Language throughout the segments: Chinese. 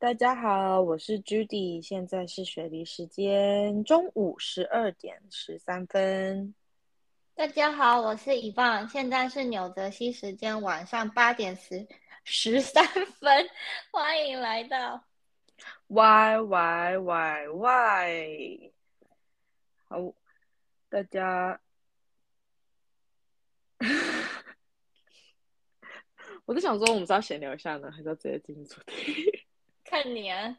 大家好，我是 Judy，现在是雪梨时间中午十二点十三分。大家好，我是以棒，现在是纽泽西时间晚上八点十十三分，欢迎来到 Y Y Y Y。好，大家，我在想说，我们是要闲聊一下呢，还是要直接进入主题？看你啊，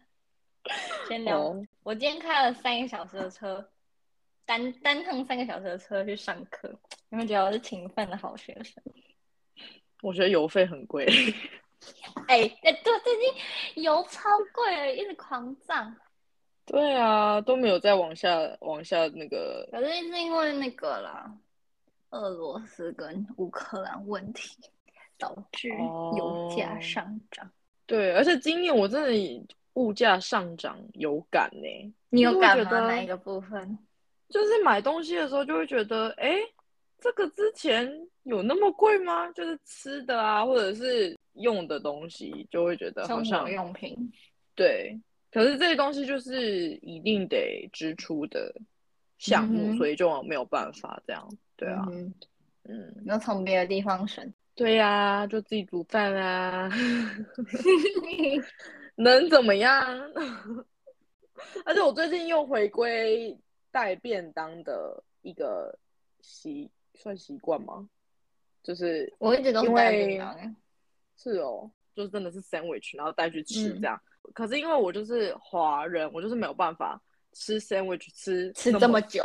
先聊。哦我今天开了三个小时的车，单单趟三个小时的车去上课，有没有觉得我是勤奋的好学生？我觉得油费很贵。哎、哎，对，最近油超贵了，一直狂涨。对啊，都没有再往下往下那个。可是是因为那个啦，俄罗斯跟乌克兰问题导致油价哦上涨。对，而且今年我真的物价上涨有感呢、你有感吗？哪一个部分？就是买东西的时候就会觉得，哎，这个之前有那么贵吗？就是吃的啊，或者是用的东西，就会觉得好生像活用品。对。可是这些东西就是一定得支出的项目，嗯所以就没有办法这样。对啊，嗯，嗯，你要从别的地方省。对呀、就自己煮饭啦。能怎么样？而且我最近又回归带便当的一个习算习惯吗？就是我一直都是因带为便当欸是哦，就是真的是 sandwich，然后带去吃嗯这样。可是因为我就是华人，我就是没有办法吃 sandwich 吃吃这么久。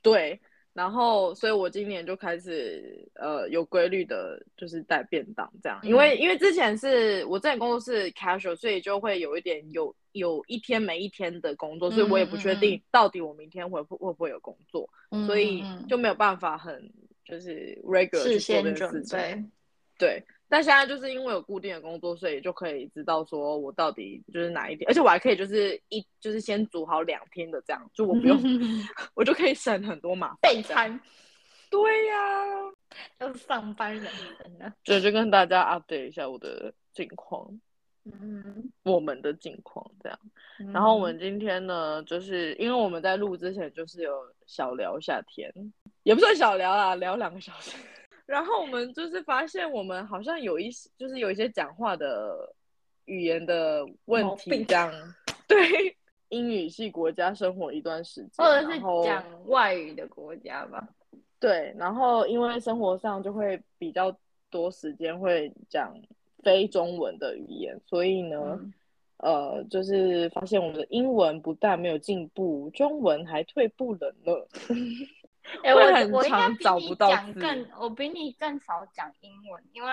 对，然后所以我今年就开始呃有规律的，就是带便当这样，因为因为之前是我之前工作是 casual，所以就会有一点有有一天没一天的工作，所以我也不确定到底我明天会不会不会有工作，所以就没有办法很就是 regular 去做这件事准情。备。对，但现在就是因为有固定的工作，所以就可以知道说我到底就是哪一天，而且我还可以就是一就是先煮好两天的这样，就我不用，我就可以省很多麻烦。备餐对呀、都是上班人真的。就就跟大家 update 一下我的近况，嗯，我们的近况这样。然后我们今天呢，就是因为我们在录之前就是有小聊一下天，也不算小聊啦，聊两个小时。然后我们就是发现我们好像有一些，就是有一些讲话的语言的问题，这样对。英语系国家生活一段时间，或者是讲外语的国家吧。对，然后因为生活上就会比较多时间会讲非中文的语言，所以呢，嗯呃，就是发现我们的英文不但没有进步，中文还退步了呢。哎、我我应该常比你找不到讲更，我比你更少讲英文，因为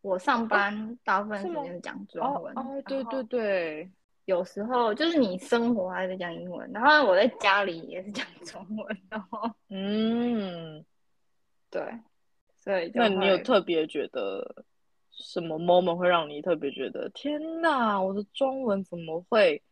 我上班大部分时间是讲中文。哦哦，对对对，有时候就是你生活还是讲英文，然后我在家里也是讲中文，然后 嗯，对，所以那你有特别觉得什么 moment 会让你特别觉得天哪，我的中文怎么会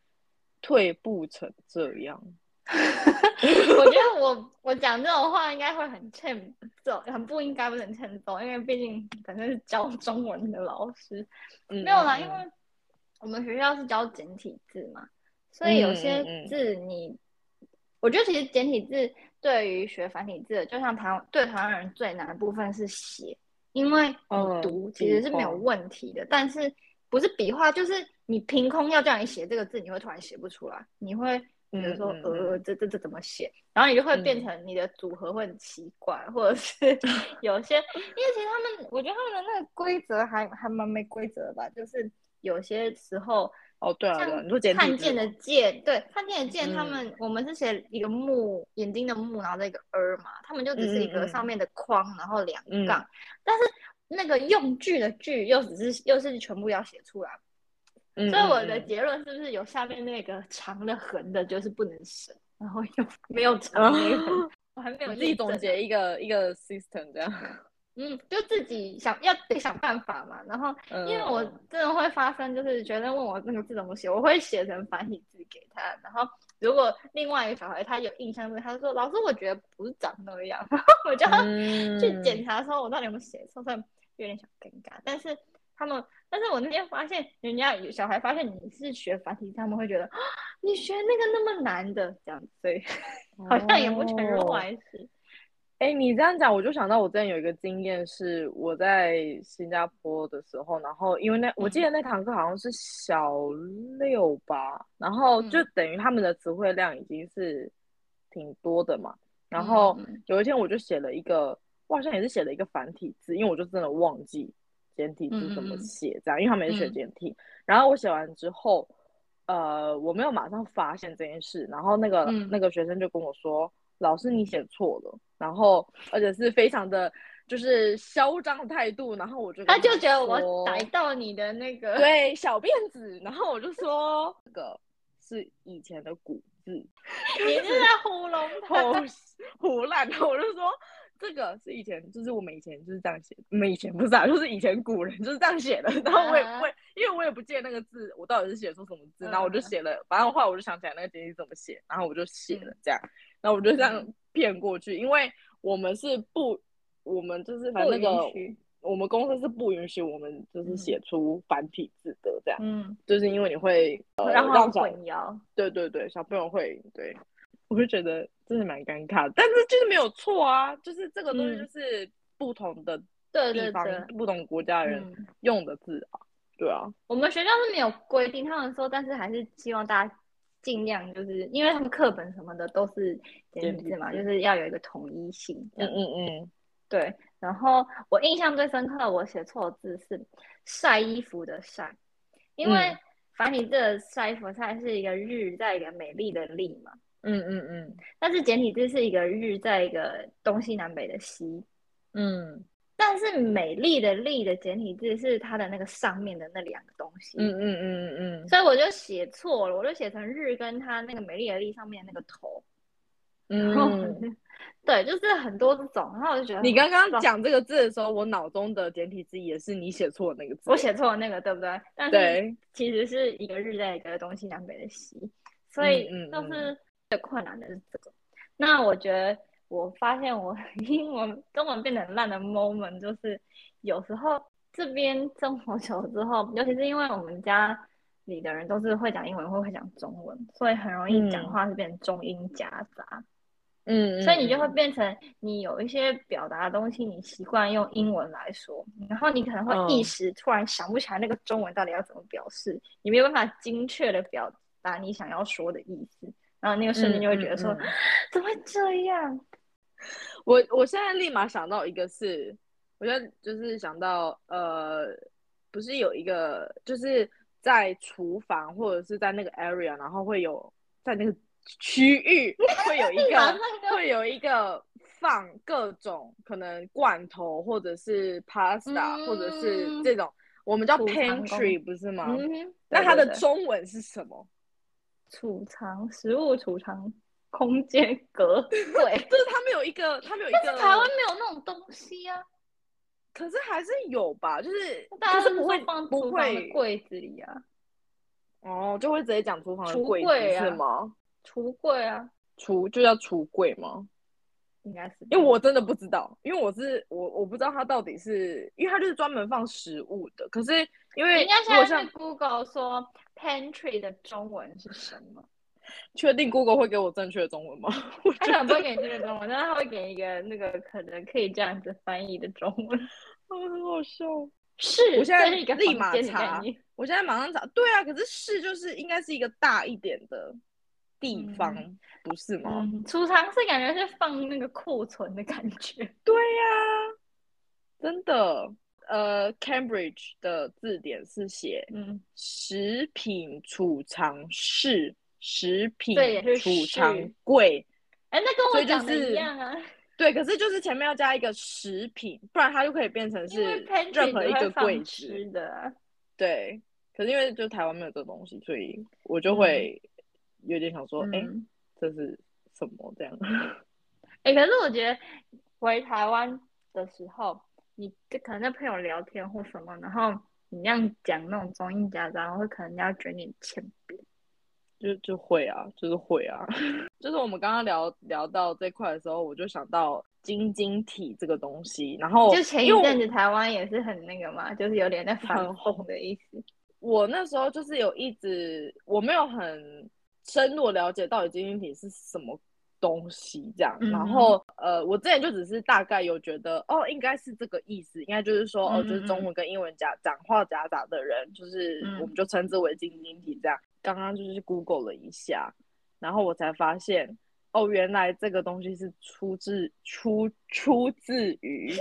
退步成这样？我觉得我我讲这种话应该会很欠揍，很不应该，不是很欠揍，因为毕竟反正是教中文的老师，嗯没有啦，嗯因为我们学校是教简体字嘛，所以有些嗯嗯嗯。字你，我觉得其实简体字对于学繁体字的，就像台湾对台湾人最难的部分是写，因为嗯你读其实是没有问题的，但是不是笔画，就是你凭空要叫你写这个字，你会突然写不出来，你会比如说呃这这这怎么写，然后你就会变嗯。成你的组合会很奇怪，或者是 有些，因为其实他们我觉得他们的那个规则还还蛮没规则的吧，就是有些时候哦，对啊，对啊，像你说简看见的见，对，看见的见，他嗯。们我们是写一个目眼睛的目，然后再一个儿嘛，他们就只是一个上面的框，然后两嗯。杠，但是那个用具的具又只是又是全部要写出来，嗯所以我的结论是不是有下面那个长的横的，就是不能省，然后又没有长 我还没有你自己总结一个一个 system 这样。嗯，就自己想要得想办法嘛。然后，因为我嗯真的会发生，就是学生问我那个字怎么写，我会写成繁体字给他。然后，如果另外一个小孩他有印象对，他说：“老师，我觉得不是长那样。”然后我就要去检嗯查说我到底有没有写错，所以有点小尴尬。但是他们，但是我那天发现人家有小孩发现你是学繁体字，他们会觉得啊，你学那个那么难的。这样子，所以 好像也不全是坏事。哎，你这样讲，我就想到我之前有一个经验，是我在新加坡的时候，然后因为那我记得那堂课好像是小六吧，然后就等于他们的词汇量已经是挺多的嘛，然后有一天我就写了一个，我好像也是写了一个繁体字，因为我就真的忘记简体字怎么写这样，因为他们也学简体，然后我写完之后，呃，我没有马上发现这件事，然后那个那个学生就跟我说。老师，你写错了，然后而且是非常的，就是嚣张的态度，然后我就他就觉得我逮到你的那个。对小辫子，然后我就说这个是以前的古字，你是在糊弄他，胡乱，我就说这个是以前，就是我们以前就是这样写，我们以前不是啊，就是以前古人就是这样写的，然后我也我也因为我也不记得那个字，我到底是写出什么字，然后我就写了，反正后来我就想起来那个简体怎么写，然后我就写了这样。然后我就这样骗过去，因为我们是不，我们就是反正那个我们公司是不允许我们就是写出繁体字的这样，嗯，就是因为你会呃让混淆，对对对，小朋友会对，我就觉得真的蛮尴尬，但是就是没有错啊，就是这个东西就是不同的地方不同国家人用的字啊，对啊，我们学校是没有规定，他们说，但是还是希望大家。尽量就是因为他们课本什么的都是简体字嘛，就是要有一个统一性。嗯嗯嗯，对。然后我印象最深刻，我写错字是晒衣服的晒，因为繁体字的晒衣服晒是一个日在一个美丽的丽嘛。嗯嗯嗯。但是简体字是一个日在一个东西南北的西。嗯。但是美丽的丽的简体字是它的那个上面的那两个东西，嗯嗯嗯嗯嗯，所以我就写错了，我就写成日跟它那个美丽的丽上面那个头，嗯，对，就是很多这种，然后我就觉得你刚刚讲这个字的时候，我脑中的简体字也是你写错那个字，我写错了那个对不对？但是其实是一个日在一个东西南北的西，所以就是最困难的是这个。那我觉得。我发现我 英文中文变得很烂的 moment，就是有时候这边生活久了之后，尤其是因为我们家里的人都是会讲英文或会讲中文，所以很容易讲话是变成中英夹杂。嗯，所以你就会变成你有一些表达的东西，你习惯用英文来说，然后你可能会一时突然想不起来那个中文到底要怎么表示，你没有办法精确的表达你想要说的意思，然后那个瞬间就会觉得说，怎么会这样？我我现在立马想到一个是，我现在就是想到呃，不是有一个就是在厨房或者是在那个 area，然后会有在那个区域 会有一个会有一个放各种可能罐头或者是 pasta 或者是这种，我们叫 pantry 不是吗？那它的中文是什么？储藏食物储藏。空间隔柜，就是他们有一个，他们有一个，但是台湾没有那种东西啊。可是还是有吧，就是大家是不会放不会柜子里啊。哦，就会直接讲厨房的柜子是吗？橱柜啊，橱就叫橱柜吗？应该是，因为我真的不知道，因为我是我我不知道它到底是，因为它就是专门放食物的。可是因为应该现在 Google 说 pantry 的中文是什么？确定 Google 会给我正确的中文吗？他可能不会给你正确中文，但是他会给一个那个可能可以这样子翻译的中文。很好笑。是，我现在立马查。我现在马上查。对啊，可是是就是应该是一个大一点的地方，不是吗？储藏室感觉是放那个库存的感觉。对呀，真的。呃，Cambridge 的字典是写嗯，食品储藏室。食品储藏柜，哎，那跟我讲的一样啊。对，可是就是前面要加一个食品，不然它就可以变成是任何一个柜子的。对，可是因为就台湾没有这东西，所以我就会有点想说，哎，这是什么这样？哎，可是我觉得回台湾的时候，你可能跟朋友聊天或什么，然后你那样讲那种中英夹杂，然后可能要卷你欠扁。就就会啊，就是会啊，就是我们刚刚聊聊到这块的时候，我就想到晶晶体这个东西，然后就前一阵子台湾也是很那个嘛，就是有点在反红的意思。我那时候就是有一直我没有很深入了解到底晶晶体是什么东西这样，然后呃，我之前就只是大概有觉得哦，应该是这个意思，应该就是说哦，就是中文跟英文夹讲话夹杂的人，就是我们就称之为晶晶体这样。刚刚就是 Google 了一下，然后我才发现。哦，原来这个东西是出自出出自于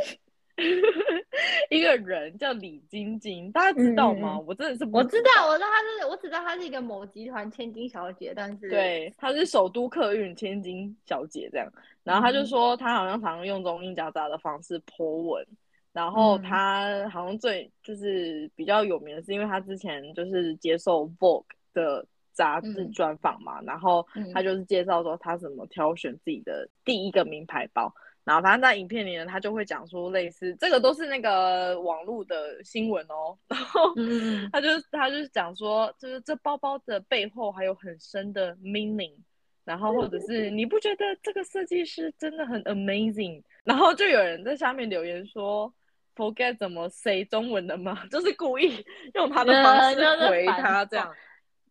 一个人叫李晶晶，大家知道吗？我真的是我知道，我知道她是，我只知道她是一个某集团千金小姐，但是对，她是首都客运千金小姐这样。然后她就说，她好像常常用中英夹杂的方式泼文，然后她好像最就是比较有名的是，因为她之前就是接受 Vogue 的。杂志专访嘛，然后他就是介绍说他怎么挑选自己的第一个名牌包，然后反正在影片里呢，他就会讲说类似这个都是那个网络的新闻哦，然后他就他就是讲说，就是这包包的背后还有很深的 meaning，然后或者是你不觉得这个设计师真的很 amazing，然后就有人在下面留言说，forget 怎么 say 中文的吗？就是故意用他的方式回他这样。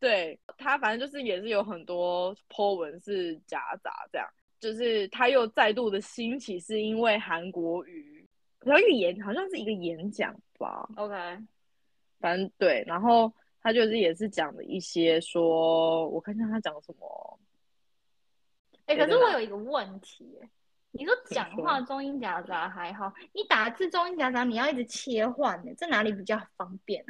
对他，反正就是也是有很多 po 文是夹杂这样，就是他又再度的兴起，是因为韩国语，然后一个演，好像是一个演讲吧。OK，反正对，然后他就是也是讲了一些说，我看看他讲什么。哎，可是我有一个问题，你说讲话中英夹杂还好，你打字中英夹杂，你要一直切换的，在哪里比较方便？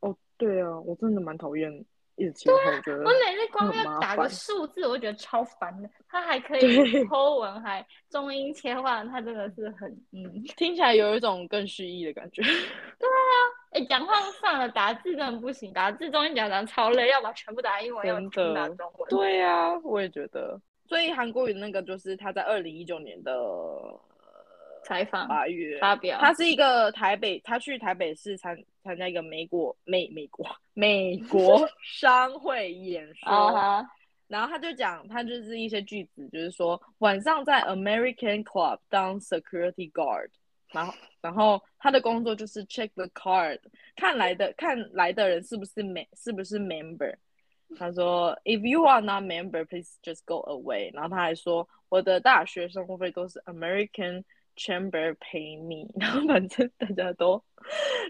哦，对啊，我真的蛮讨厌。一直切换，我觉得我每次光要打个数字，我就觉得超烦的。他还可以偷文，还中英切换，他真的是很嗯，听起来有一种更诗意的感觉。对啊，哎，讲话算了，打字真的不行，打字中英夹杂超累，要把全部打英文，要打中文。对啊，我也觉得。所以韩国语那个就是他在二零一九年的。采访八月发表，他是一个台北，他去台北市参参加一个美国美美国美国 商会演说，然后他就讲，他就是一些句子，就是说晚上在 American Club 当 security guard，然后然后他的工作就是 check the card，看来的看来的人是不是 m 是不是 member，他说 if you are not member，please just go away，然后他还说我的大学生活费都是 American。Chamber pay me，然后反正大家都，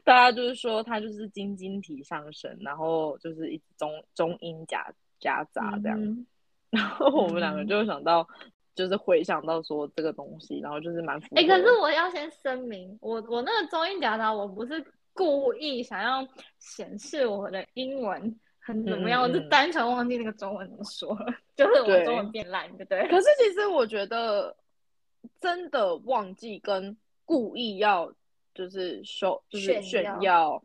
大家就是说他就是晶晶体上升，然后就是一中中英夹夹杂这样，然后我们两个就想到，就是回想到说这个东西，然后就是蛮哎，可是我要先声明，我我那个中英夹杂，我不是故意想要显示我的英文很怎么样，我是单纯忘记那个中文怎么说了，就是我中文变烂，对不对？可是其实我觉得。真的忘记跟故意要就是秀就是炫耀，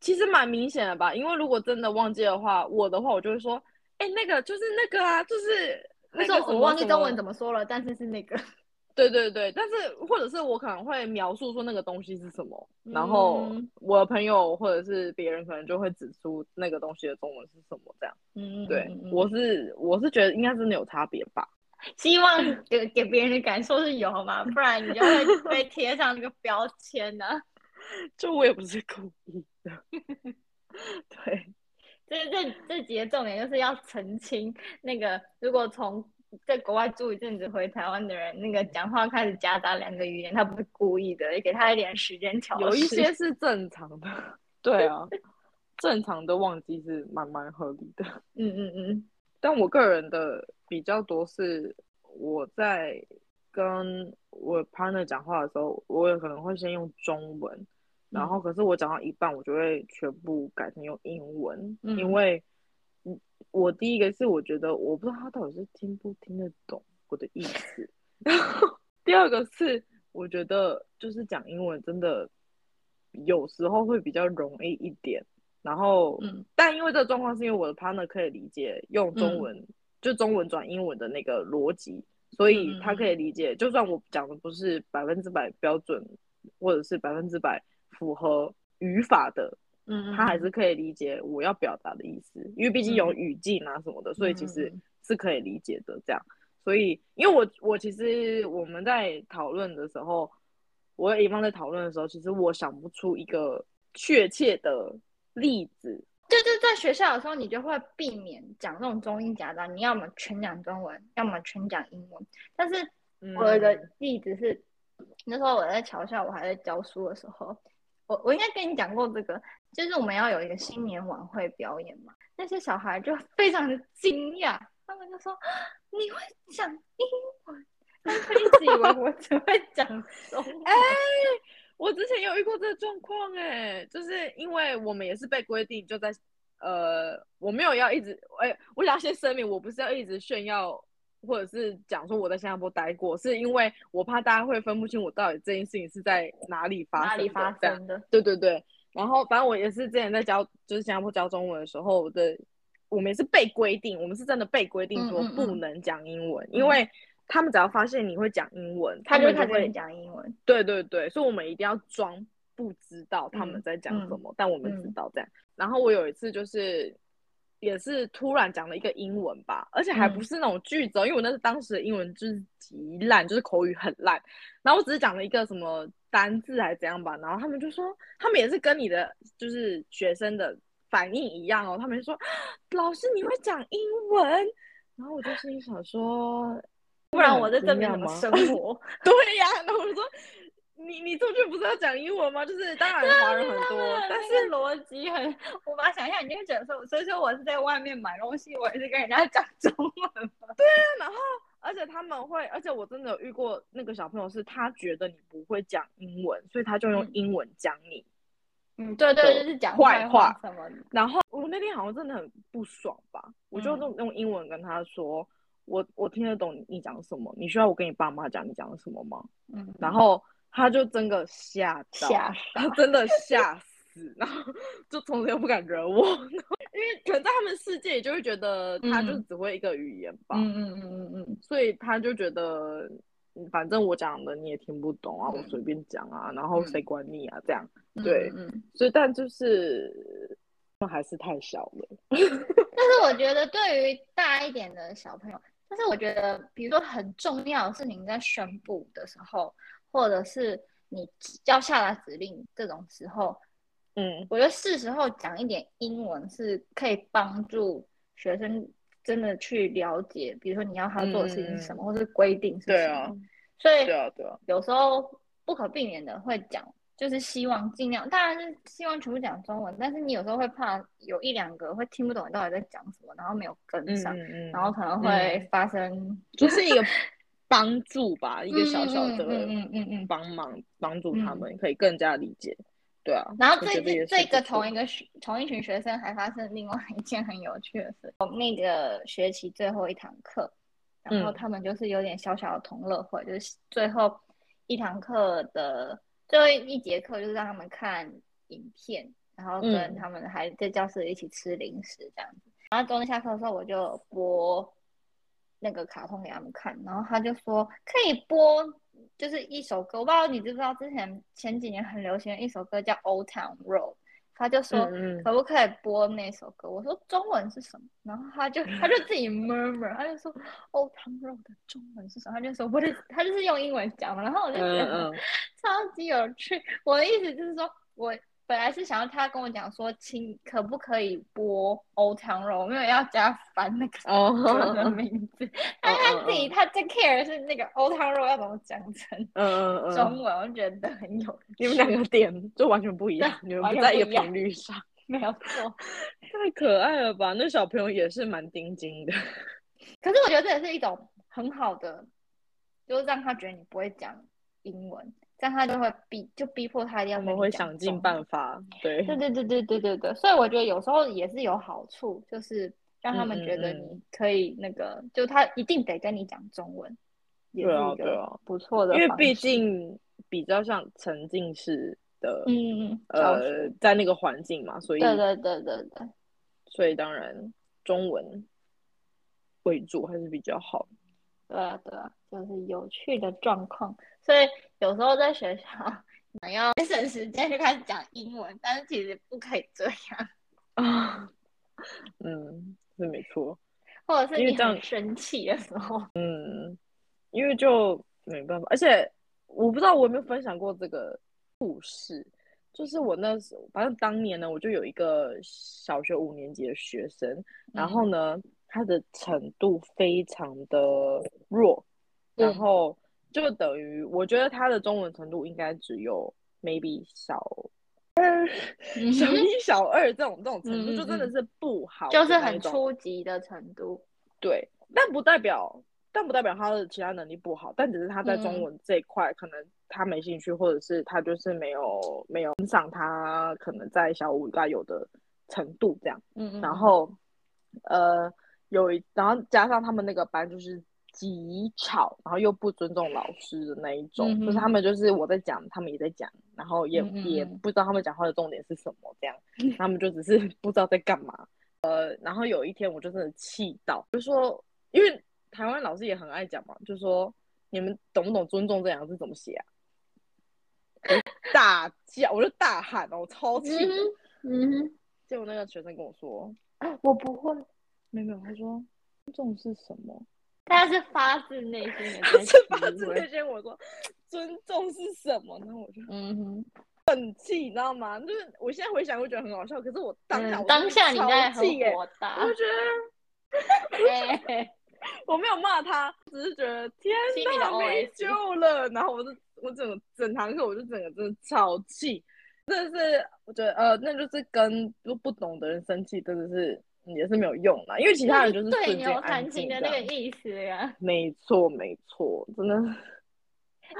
其实蛮明显的吧？因为如果真的忘记的话，我的话我就会说，哎，那个就是那个啊，就是那个我忘记中文怎么说了，但是是那个，对对对，但是或者是我可能会描述说那个东西是什么，然后我的朋友或者是别人可能就会指出那个东西的中文是什么这样。嗯，对，我是我是觉得应该真的有差别吧。希望给给别人的感受是有嘛，不然你就会 被贴上那个标签呢。就我也不是故意的。对，这这这几个重点就是要澄清，那个如果从在国外住一阵子回台湾的人，那个讲话开始夹杂两个语言，他不是故意的，也给他一点时间调试。有一些是正常的，对啊，正常的忘记是蛮蛮合理的。嗯嗯嗯。但我个人的比较多是我在跟我 partner 讲话的时候，我也可能会先用中文，然后可是我讲到一半，我就会全部改成用英文，因为我第一个是我觉得我不知道他到底是听不听得懂我的意思，然后第二个是我觉得就是讲英文真的有时候会比较容易一点。然后，嗯，但因为这个状况是因为我的 partner 可以理解用中文，就中文转英文的那个逻辑，所以他可以理解，就算我讲的不是百分之百标准，或者是百分之百符合语法的，嗯，他还是可以理解我要表达的意思，因为毕竟有语境啊什么的，所以其实是可以理解的这样。所以因为我我其实我们在讨论的时候，我和一方在讨论的时候，其实我想不出一个确切的例子。就是在学校的时候，你就会避免讲那种中英夹杂，你要么全讲中文，要么全讲英文。但是我有一个例子是，那时候我在桥下，我还在教书的时候，我我应该跟你讲过这个，就是我们要有一个新年晚会表演嘛，那些小孩就非常的惊讶，他们就说你会讲英文，他们一直以为我只会讲中文。我之前有遇过这个状况，哎，就是因为我们也是被规定就在，呃，我没有要一直，哎，我想先声明，我不是要一直炫耀，或者是讲说我在新加坡待过，是因为我怕大家会分不清我到底这件事情是在哪里发生，哪里发生的，对对对。然后反正我也是之前在教，就是新加坡教中文的时候的，我们也是被规定，我们是真的被规定说不能讲英文，因为。他们只要发现你会讲英文，他就会讲英文。对对对，所以我们一定要装不知道他们在讲什么，但我们知道这样。然后我有一次就是，也是突然讲了一个英文吧，而且还不是那种句子哦，因为我那是当时的英文就是极烂，就是口语很烂。然后我只是讲了一个什么单字还是怎样吧，然后他们就说，他们也是跟你的就是学生的反应一样哦，他们说 老师你会讲英文，然后我就心里想说。不然我在这边怎么生活？对呀，那我说你你出去不是要讲英文吗？就是当然华人很多，但是逻辑很无法想象。你就觉得说，所以说我是在外面买东西，我也是跟人家讲中文。对啊，然后而且他们会，而且我真的有遇过那个小朋友，是他觉得你不会讲英文，所以他就用英文讲你。嗯，对对，就是讲坏话什么。然后我那天好像真的很不爽吧，我就用用英文跟他说。我我听得懂你讲什么，你需要我跟你爸妈讲你讲什么吗？嗯，然后他就真的吓到，他真的吓死，然后就从此又不敢惹我，因为可能在他们世界里就会觉得他就只会一个语言吧，嗯嗯嗯嗯嗯，所以他就觉得反正我讲的你也听不懂啊，我随便讲啊，然后谁管你啊这样，对，所以但就是还是太小了，但是我觉得对于大一点的小朋友。但是我觉得，比如说很重要的事情在宣布的时候，或者是你要下达指令这种时候，嗯，我觉得是时候讲一点英文是可以帮助学生真的去了解，比如说你要他做的事情是什么，或是规定是什么。对啊所以，对啊，对啊，有时候不可避免的会讲。就是希望尽量，当然是希望全部讲中文，但是你有时候会怕有一两个会听不懂你到底在讲什么，然后没有跟上，然后可能会发生，就是一个帮助吧，一个小小的嗯嗯嗯帮忙，帮助他们可以更加理解，对啊。然后这这个同一个学同一群学生还发生另外一件很有趣的事，那个学期最后一堂课，然后他们就是有点小小的同乐会，就是最后一堂课的。最后一节课就是让他们看影片，然后跟他们还在教室里一起吃零食这样子。然后中间下课的时候，我就播那个卡通给他们看，然后他就说可以播，就是一首歌。我不知道你知不知道，之前前几年很流行的一首歌叫《Old Town Road》。他就说可不可以播那首歌？我说中文是什么？然后他就他就自己 murmur，他就说哦，汤肉的中文是什么？他就说我的，他就是用英文讲嘛。然后我就觉得超级有趣。我的意思就是说我。本来是想要他跟我讲说，请可不可以播《Old Town Road》，没有要加翻那个 的名字。但他自己他最 care 是那个《Old Town Road》要怎么讲成中文，我觉得很有。你们两个点就完全不一样，你们不在一个频率上。没有错，太可爱了吧？那小朋友也是蛮钉钉的。可是我觉得这也是一种很好的，就是让他觉得你不会讲英文。这样他就会逼，就逼迫他一定要。我们会想尽办法，对。对对对对对对对，所以我觉得有时候也是有好处，就是让他们觉得你可以那个，就他一定得跟你讲中文，也是一个，不错的。因为毕竟比较像沉浸式的，嗯嗯，呃，在那个环境嘛，所以对对对对对，所以当然中文为主还是比较好。对啊对啊，就是有趣的状况。所以有时候在学校，想要省时间就开始讲英文，但是其实不可以这样啊。嗯，是没错。或者是你很生气的时候，嗯，因为就没办法，而且我不知道我有没有分享过这个故事，就是我那时候，反正当年呢，我就有一个小学五年级的学生，然后呢，他的程度非常的弱，然后就等于我觉得他的中文程度应该只有 maybe 小。小一、小二这种这种程度就真的是不好，就是很初级的程度。对，但不代表，但不代表他的其他能力不好，但只是他在中文这一块可能他没兴趣，或者是他就是没有没有上他可能在小五该有的程度这样。嗯嗯。然后，呃，有一，然后加上他们那个班就是。极吵，然后又不尊重老师的那一种，就是他们就是我在讲，他们也在讲，然后也也不知道他们讲话的重点是什么，这样，他们就只是不知道在干嘛。呃，然后有一天我就真的气到，就说，因为台湾老师也很爱讲嘛，就说你们懂不懂尊重这两个字怎么写啊？大叫，我就大喊哦，我超气的。嗯，结果那个学生跟我说，我不会，没有，他说尊重是什么？他是发自内心的，是发自内心。我说尊重是什么？然后我就嗯哼，很气，你知道吗？就是我现在回想，会觉得很好笑。可是我当下，当下你在很火大，我觉得 我没有骂他，只是觉得天哪，没救了。然后我就我整个整堂课，我就整个真的超气，真的是我觉得呃，那就是跟不不懂的人生气，真的是。也是没有用啦，因为其他人就是对牛弹琴的那个意思呀。没错，没错，真的。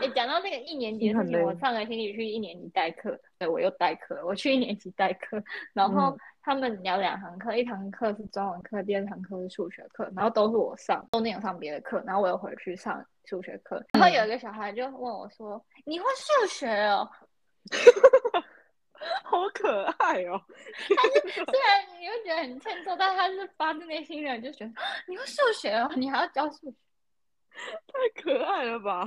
哎，讲到那个一年级的事情，我上个星期去一年级代课，对我又代课，我去一年级代课，然后他们聊两堂课，一堂课是中文课，第二堂课是数学课，然后都是我上，中间有上别的课，然后我又回去上数学课，然后有一个小孩就问我说：“你会数学哦？” 好可爱哦！他是虽然你会觉得很欠揍，但他是发自内心的就觉得你会数学哦，你还要教数学，太可爱了吧！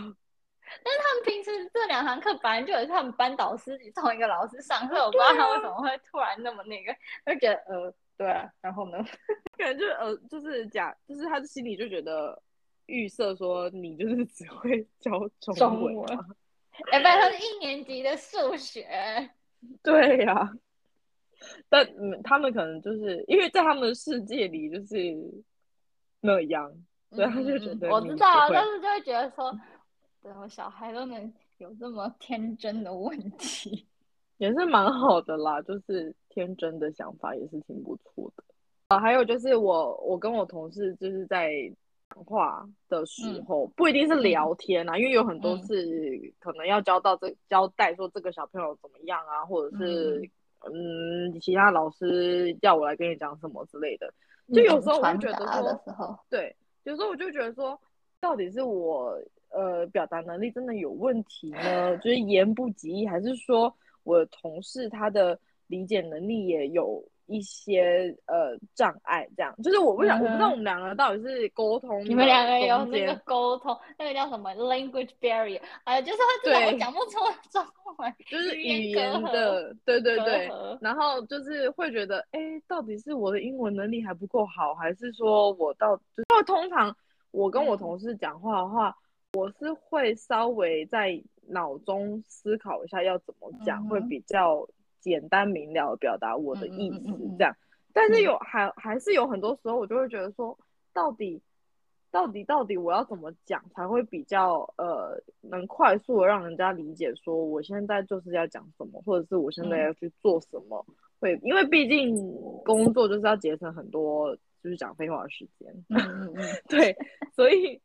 但是他们平时这两堂课本来就有他们班导师同一个老师上课，我不知道他为什么会突然那么那个，就觉得呃，对啊，然后呢，感觉呃，就是假，就是他的心里就觉得预设说你就是只会教中文，哎，不然他是一年级的数学。对呀，但他们可能就是因为在他们的世界里就是那样，所以他就觉得我知道，但是就会觉得说，对我小孩都能有这么天真的问题，也是蛮好的啦，就是天真的想法也是挺不错的啊。还有就是我我跟我同事就是在。讲话的时候不一定是聊天啊，因为有很多是可能要交到这交代说这个小朋友怎么样啊，或者是嗯。其他老师要我来跟你讲什么之类的。就有时候我就觉得说，对，有时候我就觉得说，到底是我呃表达能力真的有问题呢，就是言不及义，还是说我同事他的理解能力也有？一些呃障碍，这样。就是我不想，我不知道我们两个到底是沟通，你们两个有那个沟通，那个叫什么？Language barrier，哎，就是会讲不出中文，就是语言的，对对对，然后就是会觉得，哎，到底是我的英文能力还不够好，还是说我到，就是通常我跟我同事讲话的话，我是会稍微在脑中思考一下要怎么讲，会比较。简单明了表达我的意思，这样，但是有还还是有很多时候，我就会觉得说，到底，到底，到底我要怎么讲才会比较呃，能快速的让人家理解，说我现在就是要讲什么，或者是我现在要去做什么，会，因为毕竟工作就是要节省很多就是讲废话的时间，嗯嗯嗯，对，所以。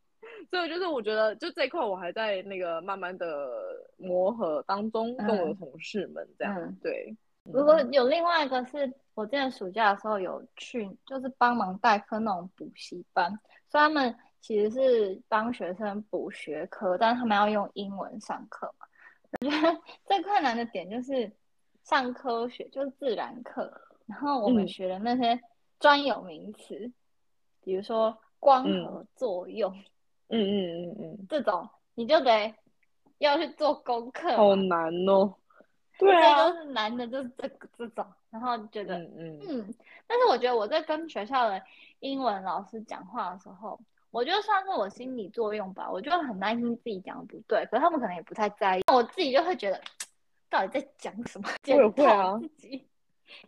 所以就是我觉得，就这一块我还在那个慢慢的磨合当中，跟我的同事们这样。对，如果有另外一个是我之前暑假的时候有去，就是帮忙代课那种补习班，所以他们其实是帮学生补学科，但是他们要用英文上课嘛。我觉得 最困难的点就是上科学，就是自然课，然后我们学的那些专有名词，比如说光合作用。嗯嗯嗯嗯嗯，这种你就得要去做功课，好难哦。对啊，都是难的，就是这这种，然后觉得嗯嗯，但是我觉得我在跟学校的英文老师讲话的时候，我觉得算是我心理作用吧，我就很担心自己讲的不对，可是他们可能也不太在意，我自己就会觉得到底在讲什么，我也会啊，自己，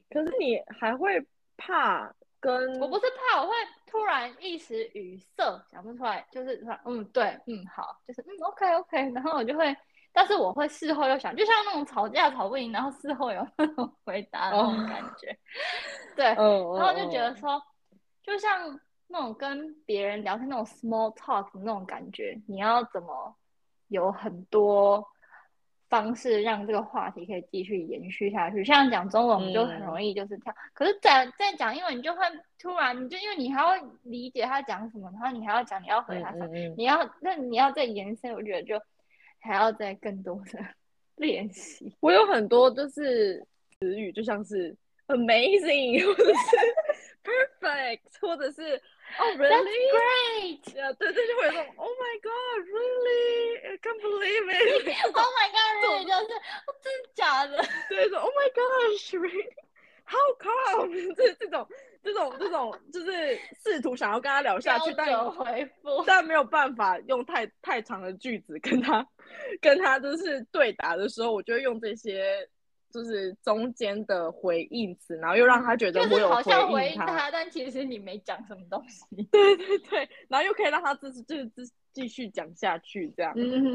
可是你还会怕。跟我不是怕，我会突然一时语塞，想不出来，就是说，嗯，对，嗯，好，就是嗯，OK OK，然后我就会，但是我会事后又想，就像那种吵架吵不赢，然后事后有那种回答的那种感觉，对，然后就觉得说，就像那种跟别人聊天那种 small talk 那种感觉，你要怎么有很多。方式让这个话题可以继续延续下去。像讲中文，我们就很容易就是跳。可是，在在讲英文，你就会突然，你就因为你还要理解他讲什么，然后你还要讲你要回答什么，你要那你要再延伸，我觉得就还要再更多的 练习。我有很多就是词语，就像是 amazing，或者是 perfect，或者是。Oh really? That's Great! Yeah, 对，这就会有种 Oh my God, really? I can't believe it! Oh my God, really? 就是真的假的？对，说 Oh my gosh, really? How come? 这这种这种这种，就是试图想要跟他聊下去，但有回复，但没有办法用太太长的句子跟他跟他就是对答的时候，我就会用这些。就是中间的回应词，然后又让他觉得我有回应他，但其实你没讲什么东西。对对对，然后又可以让他继续就是继续讲下去，这样。嗯，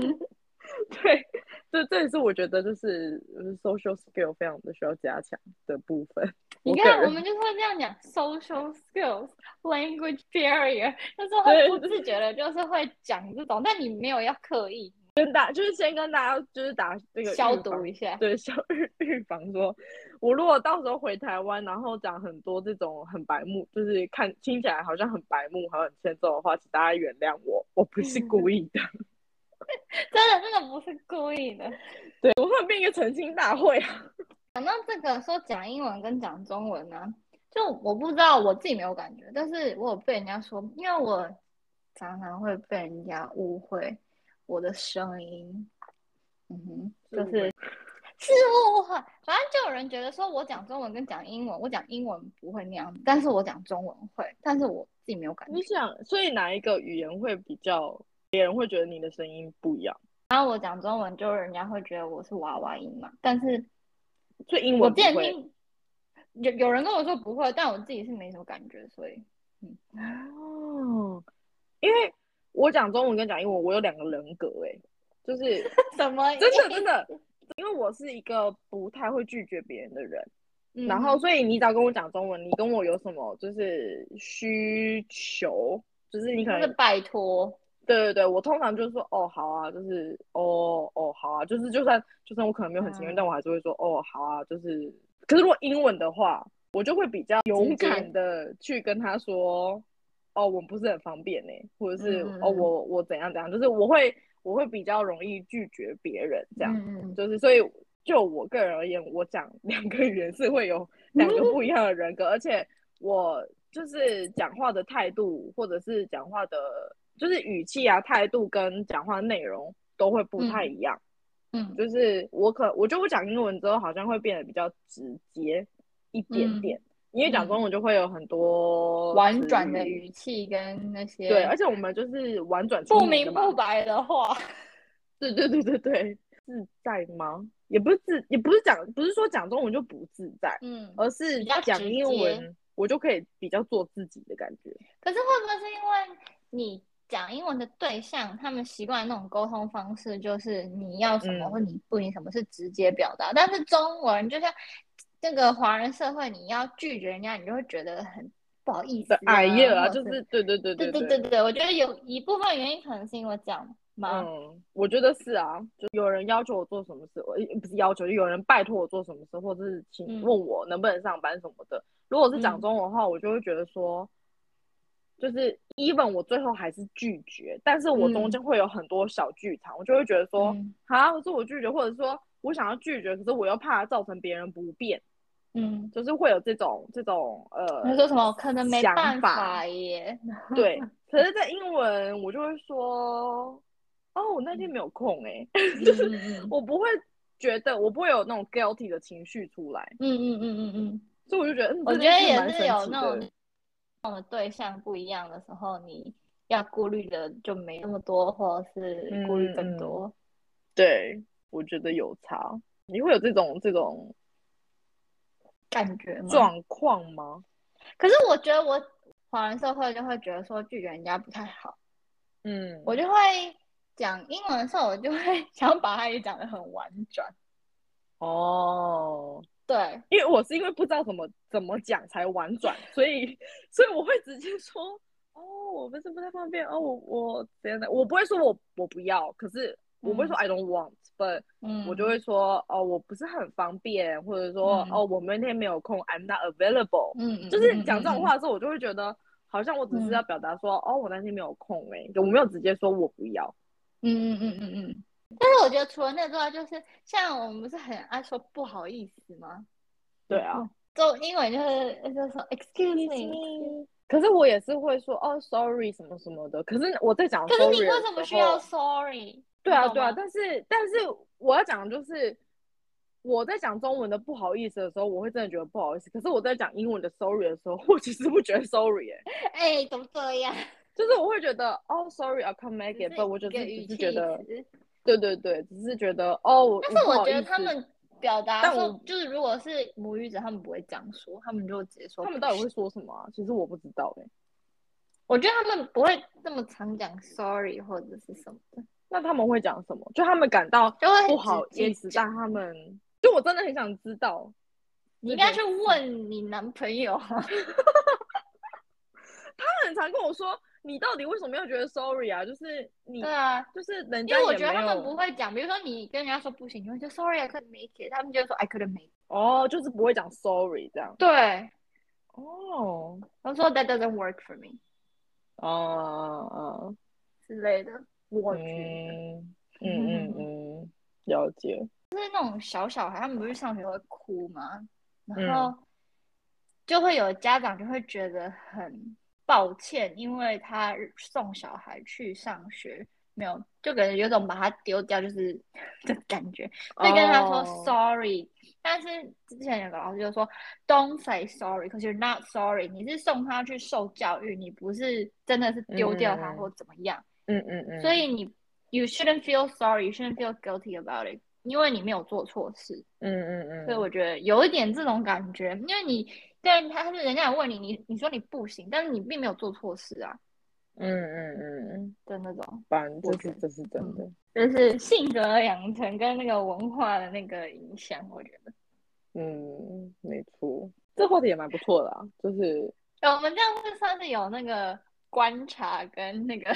对，这这也是我觉得就是 social skill 非常的需要加强的部分。你看，我们就是会这样讲 social skills language barrier，但是会不自觉的，就是会讲这种，但你没有要刻意。跟大就是先跟大家就是打这个消毒一下，对，消预 预防说，我如果到时候回台湾，然后讲很多这种很白目，就是看听起来好像很白目和很欠揍的话，请大家原谅我，我不是故意的，真的真的不是故意的，对我会变一个澄清大会啊。讲到这个说讲英文跟讲中文呢，就我不知道我自己没有感觉，但是我有被人家说，因为我常常会被人家误会。我的声音，嗯哼，就是是误会，反正就有人觉得说我讲中文跟讲英文，我讲英文不会那样，但是我讲中文会，但是我自己没有感觉。你想，所以哪一个语言会比较别人会觉得你的声音不一样？然后我讲中文，就人家会觉得我是娃娃音嘛，但是所以英文我之前听有有人跟我说不会，但我自己是没什么感觉，所以嗯哦，因为。我讲中文跟讲英文，我有两个人格哎，就是 什么？真的真的，因为我是一个不太会拒绝别人的人，然后所以你只要跟我讲中文，你跟我有什么就是需求，就是你可能拜托，对对对，我通常就是说哦好啊，就是哦哦好啊，就是就算就算我可能没有很情愿，但我还是会说哦好啊，就是可是如果英文的话，我就会比较勇敢的去跟他说。哦，我不是很方便呢，或者是哦，我我怎样怎样，就是我会我会比较容易拒绝别人这样，就是所以就我个人而言，我讲 两个语言是会有两个不一样的人格，而且我就是讲话的态度或者是讲话的，就是语气啊态度跟讲话内容都会不太一样，嗯，就是我可我觉得我讲英文之后好像会变得比较直接一点点。因为讲中文就会有很多婉转的语气跟那些，对，而且我们就是婉转不明不白的话，对对对对对，自在吗？也不是自，也不是讲，不是说讲中文就不自在，嗯，而是讲英文我就可以比较做自己的感觉。可是会不会是因为你讲英文的对象，他们习惯那种沟通方式，就是你要什么或你不你什么是直接表达，但是中文就像。这个华人社会，你要拒绝人家，你就会觉得很不好意思。哎呀，就是对对对对对对对，我觉得有一部分原因可能是因为这样吗？嗯，我觉得是啊，就有人要求我做什么事，我不是要求，就有人拜托我做什么事，或者是请问我能不能上班什么的。如果是讲中文的话，我就会觉得说，就是 even 我最后还是拒绝，但是我中间会有很多小剧场，我就会觉得说，好，是我拒绝，或者说我想要拒绝，可是我又怕造成别人不便。嗯，就是会有这种这种呃，你说什么？可能没办法耶。对，可是，在英文我就会说，哦，我那天没有空哎，就是 我不会觉得我不会有那种 guilty 的情绪出来。嗯嗯嗯嗯嗯。所以我就觉得，我觉得也是有那种，的对象不一样的时候，你要顾虑的就没那么多，或者是顾虑更多。对，我觉得有差。你会有这种这种感觉吗状况吗？可是我觉得我华人社会就会觉得说拒绝人家不太好。嗯，我就会讲英文的时候，我就会想把它也讲的很婉转。哦。对，因为我是因为不知道怎么怎么讲才婉转，所以所以我会直接说哦，我不是不太方便哦，我我怎样的，我不会说我我不要，可是我不会说 I don't want，but 我就会说哦，我不是很方便，或者说哦，我明天没有空，I'm not available。嗯，就是讲这种话的时候，我就会觉得好像我只是要表达说哦，我那天没有空哎，我没有直接说我不要。嗯嗯嗯嗯嗯。但是我觉得除了那之外，就是像我们不是很爱说不好意思吗？对啊，就英文就是就是说 excuse me，可是我也是会说哦 sorry 什么什么的。可是我在讲，可是你为什么需要 sorry？对啊对啊，但是但是我要讲的就是我在讲中文的不好意思的时候，我会真的觉得不好意思。可是我在讲英文的 sorry 的时候，我其实不觉得 sorry 哎。哎，怎么这样？就是我会觉得哦 sorry I can't make it，不，我就只是觉得。对对对，只是觉得哦，但是我觉得他们表达说，就是如果是母语者，他们不会这样说，他们就直接说。他们到底会说什么？其实我不知道哎。我觉得他们不会那么常讲 sorry 或者是什么的。那他们会讲什么？就他们感到不好意思，但他们就我真的很想知道。你应该去问你男朋友。他很常跟我说。你到底为什么要觉得 sorry 啊？就是你对啊，就是人家因为我觉得他们不会讲，比如说你跟人家说不行，你会说 sorry I couldn't make it，他们就说 I couldn't make。哦，就是不会讲 sorry 这样。对。哦。他说 that doesn't work for me。哦哦。之类的。嗯嗯嗯，了解。就是那种小小孩，他们不是上学会哭吗？然后就会有家长就会觉得很。抱歉，因为他送小孩去上学，没有就感觉有种把他丢掉就是的感觉，会跟他说 sorry。但是之前有个老师就说 don't say sorry，cause you're not sorry。你是送他去受教育，你不是真的是丢掉他或怎么样。嗯嗯嗯嗯。所以你 you shouldn't feel sorry，you shouldn't feel guilty about it，因为你没有做错事。嗯嗯嗯。所以我觉得有一点这种感觉，因为你。对，他是人家问你，你你说你不行，但是你并没有做错事啊。嗯嗯嗯嗯的那种，反正这是这是真的，就是性格养成跟那个文化的那个影响，我觉得。嗯，没错，这话题也蛮不错的啊，就是。我们这样子算是有那个观察跟那个，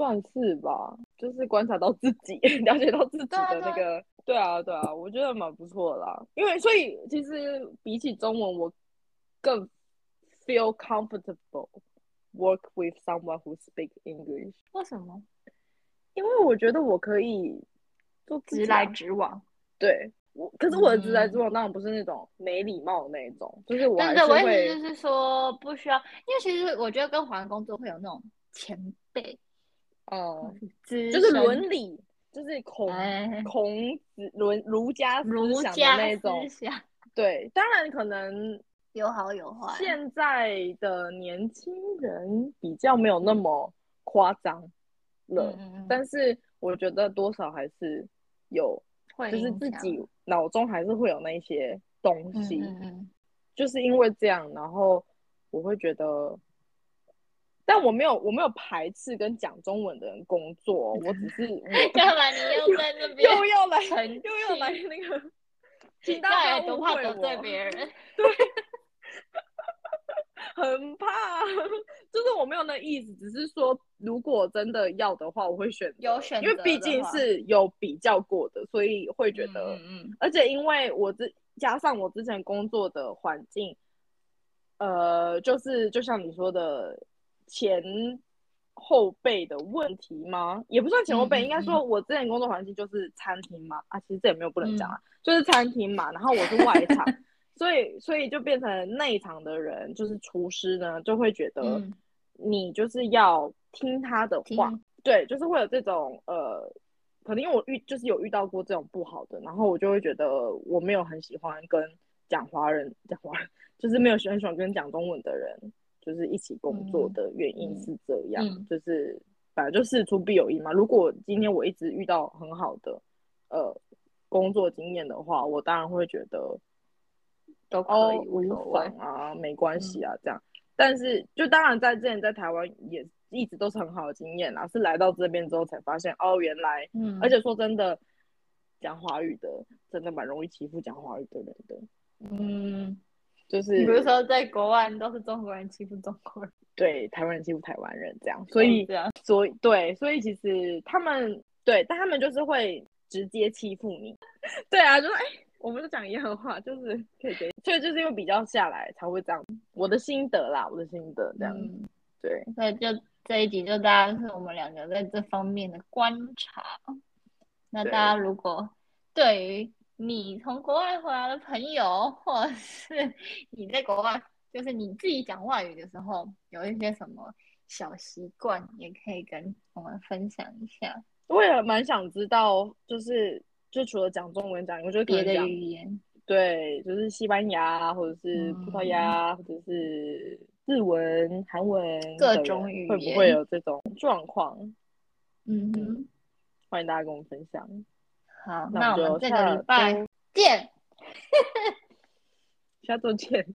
算是吧，就是观察到自己，了解到自己的那个，对啊对啊，我觉得蛮不错的，因为所以其实比起中文，我。更 feel comfortable work with someone who speak English。为什么？因为我觉得我可以做直来直往。对，我可是我的直来直往当然不是那种没礼貌的那一种，就是我还是会。我意思就是说不需要，因为其实我觉得跟华人工作会有那种前辈，哦，就是伦理，就是孔孔子伦儒家儒家的那种。对，当然可能。有好有坏。现在的年轻人比较没有那么夸张了，但是我觉得多少还是有，就是自己脑中还是会有那些东西。就是因为这样，然后我会觉得，但我没有，我没有排斥跟讲中文的人工作，我只是 干嘛？你又在那 边又要来，又要来那个，请大家不怕得罪别人。对。很怕，就是我没有那意思，只是说如果真的要的话，我会选有选，因为毕竟是有比较过的，所以会觉得，嗯，而且因为我之加上我之前工作的环境，呃，就是就像你说的前后辈的问题吗？也不算前后辈，应该说我之前工作环境就是餐厅嘛，啊，其实这也没有不能讲啊，就是餐厅嘛，然后我是外场。所以，所以就变成内场的人，就是厨师呢，就会觉得你就是要听他的话，对，就是会有这种呃可能因为我遇就是有遇到过这种不好的，然后我就会觉得我没有很喜欢跟讲华人讲华人，就是没有很喜欢跟讲中文的人，就是一起工作的原因是这样，就是反正就事出必有因嘛。如果今天我一直遇到很好的呃工作经验的话，我当然会觉得都可以无妨啊，没关系啊这样。但是就当然在之前在台湾也。一直都是很好的经验啦，是来到这边之后才发现哦，原来，嗯，而且说真的，讲华语的真的蛮容易欺负讲华语的人的，嗯，就是比如说在国外都是中国人欺负中国人，对，台湾人欺负台湾人这样，所以这样，所以对，所以其实他们对，但他们就是会直接欺负你，对啊，就是哎，我们就讲一样的话，就是可以给，所以就是因为比较下来才会这样，我的心得啦，我的心得这样，对，所以就。这一集就大家是我们两个在这方面的观察。那大家如果对于你从国外回来的朋友，或者是你在国外，就是你自己讲外语的时候，有一些什么小习惯，也可以跟我们分享一下。我也蛮想知道，就是就除了讲中文讲，我觉得别的语言，对，就是西班牙或者是葡萄牙或者是。日文、韩文各种语言会不会有这种状况？嗯哼，欢迎大家跟我们分享。好，那我们这个礼拜见，下周见。